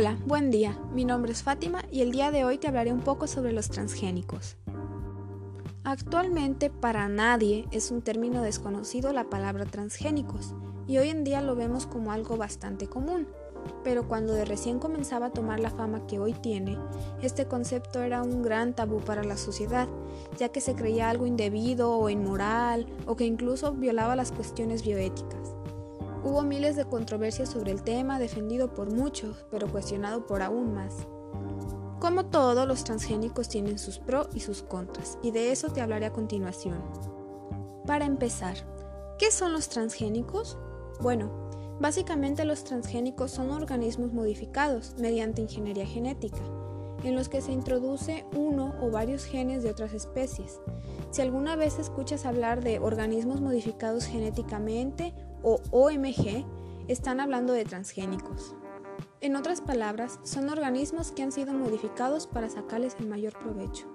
Hola, buen día. Mi nombre es Fátima y el día de hoy te hablaré un poco sobre los transgénicos. Actualmente para nadie es un término desconocido la palabra transgénicos y hoy en día lo vemos como algo bastante común. Pero cuando de recién comenzaba a tomar la fama que hoy tiene, este concepto era un gran tabú para la sociedad, ya que se creía algo indebido o inmoral o que incluso violaba las cuestiones bioéticas. Hubo miles de controversias sobre el tema, defendido por muchos, pero cuestionado por aún más. Como todo, los transgénicos tienen sus pros y sus contras, y de eso te hablaré a continuación. Para empezar, ¿qué son los transgénicos? Bueno, básicamente los transgénicos son organismos modificados mediante ingeniería genética, en los que se introduce uno o varios genes de otras especies. Si alguna vez escuchas hablar de organismos modificados genéticamente o OMG, están hablando de transgénicos. En otras palabras, son organismos que han sido modificados para sacarles el mayor provecho.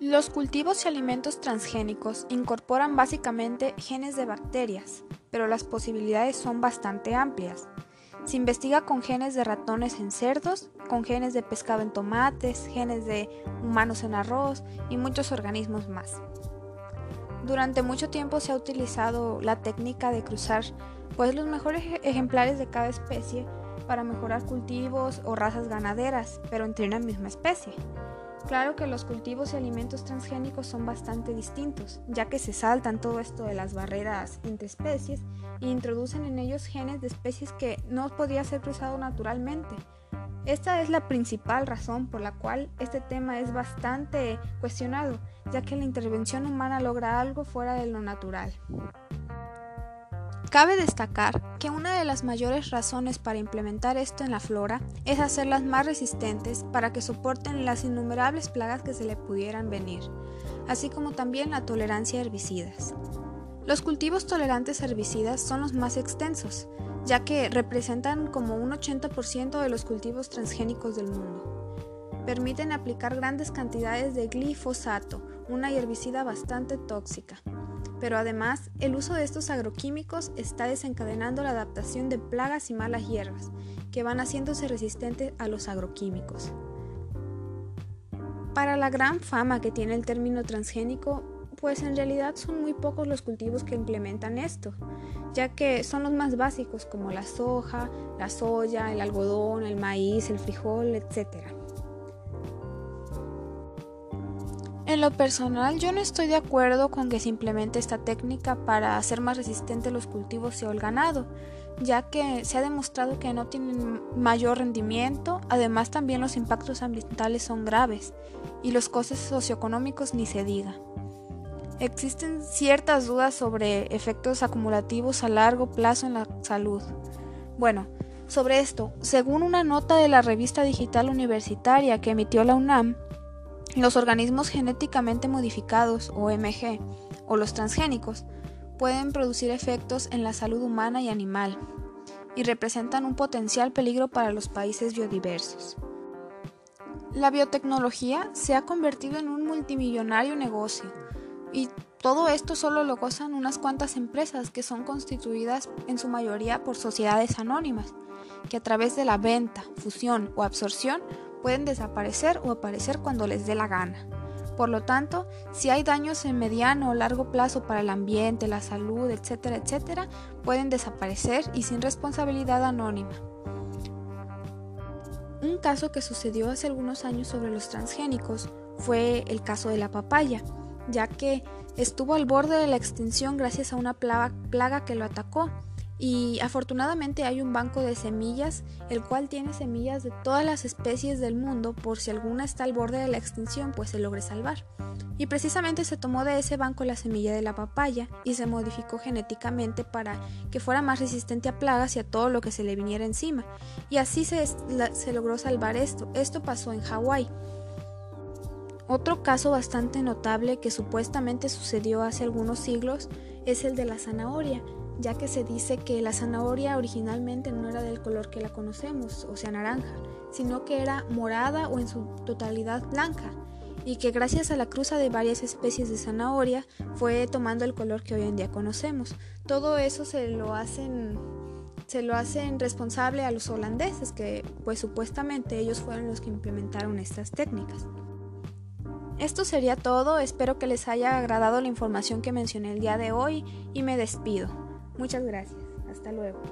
Los cultivos y alimentos transgénicos incorporan básicamente genes de bacterias, pero las posibilidades son bastante amplias. Se investiga con genes de ratones en cerdos, con genes de pescado en tomates, genes de humanos en arroz y muchos organismos más. Durante mucho tiempo se ha utilizado la técnica de cruzar pues los mejores ejemplares de cada especie para mejorar cultivos o razas ganaderas, pero entre una misma especie. Claro que los cultivos y alimentos transgénicos son bastante distintos, ya que se saltan todo esto de las barreras entre especies e introducen en ellos genes de especies que no podría ser cruzado naturalmente. Esta es la principal razón por la cual este tema es bastante cuestionado, ya que la intervención humana logra algo fuera de lo natural. Cabe destacar que una de las mayores razones para implementar esto en la flora es hacerlas más resistentes para que soporten las innumerables plagas que se le pudieran venir, así como también la tolerancia a herbicidas. Los cultivos tolerantes a herbicidas son los más extensos, ya que representan como un 80% de los cultivos transgénicos del mundo. Permiten aplicar grandes cantidades de glifosato, una herbicida bastante tóxica, pero además el uso de estos agroquímicos está desencadenando la adaptación de plagas y malas hierbas, que van haciéndose resistentes a los agroquímicos. Para la gran fama que tiene el término transgénico, pues en realidad son muy pocos los cultivos que implementan esto, ya que son los más básicos como la soja, la soya, el algodón, el maíz, el frijol, etc. En lo personal, yo no estoy de acuerdo con que se implemente esta técnica para hacer más resistentes los cultivos y el ganado, ya que se ha demostrado que no tienen mayor rendimiento, además también los impactos ambientales son graves y los costes socioeconómicos ni se diga. Existen ciertas dudas sobre efectos acumulativos a largo plazo en la salud. Bueno, sobre esto, según una nota de la revista digital universitaria que emitió la UNAM, los organismos genéticamente modificados o MG o los transgénicos pueden producir efectos en la salud humana y animal y representan un potencial peligro para los países biodiversos. La biotecnología se ha convertido en un multimillonario negocio y todo esto solo lo gozan unas cuantas empresas que son constituidas en su mayoría por sociedades anónimas, que a través de la venta, fusión o absorción pueden desaparecer o aparecer cuando les dé la gana. Por lo tanto, si hay daños en mediano o largo plazo para el ambiente, la salud, etcétera, etcétera, pueden desaparecer y sin responsabilidad anónima. Un caso que sucedió hace algunos años sobre los transgénicos fue el caso de la papaya, ya que estuvo al borde de la extinción gracias a una plaga, que lo atacó y afortunadamente hay un banco de semillas, el cual tiene semillas de todas las especies del mundo por si alguna está al borde de la extinción, pues se logre salvar. Y precisamente se tomó de ese banco la semilla de la papaya y se modificó genéticamente para que fuera más resistente a plagas y a todo lo que se le viniera encima. Y así se, se logró salvar esto. Esto pasó en Hawái. Otro caso bastante notable que supuestamente sucedió hace algunos siglos es el de la zanahoria ya que se dice que la zanahoria originalmente no era del color que la conocemos, o sea naranja, sino que era morada o en su totalidad blanca, y que gracias a la cruza de varias especies de zanahoria fue tomando el color que hoy en día conocemos. Todo eso se lo hacen se lo hacen responsable a los holandeses, que pues supuestamente ellos fueron los que implementaron estas técnicas. Esto sería todo, espero que les haya agradado la información que mencioné el día de hoy y me despido. Muchas gracias, hasta luego.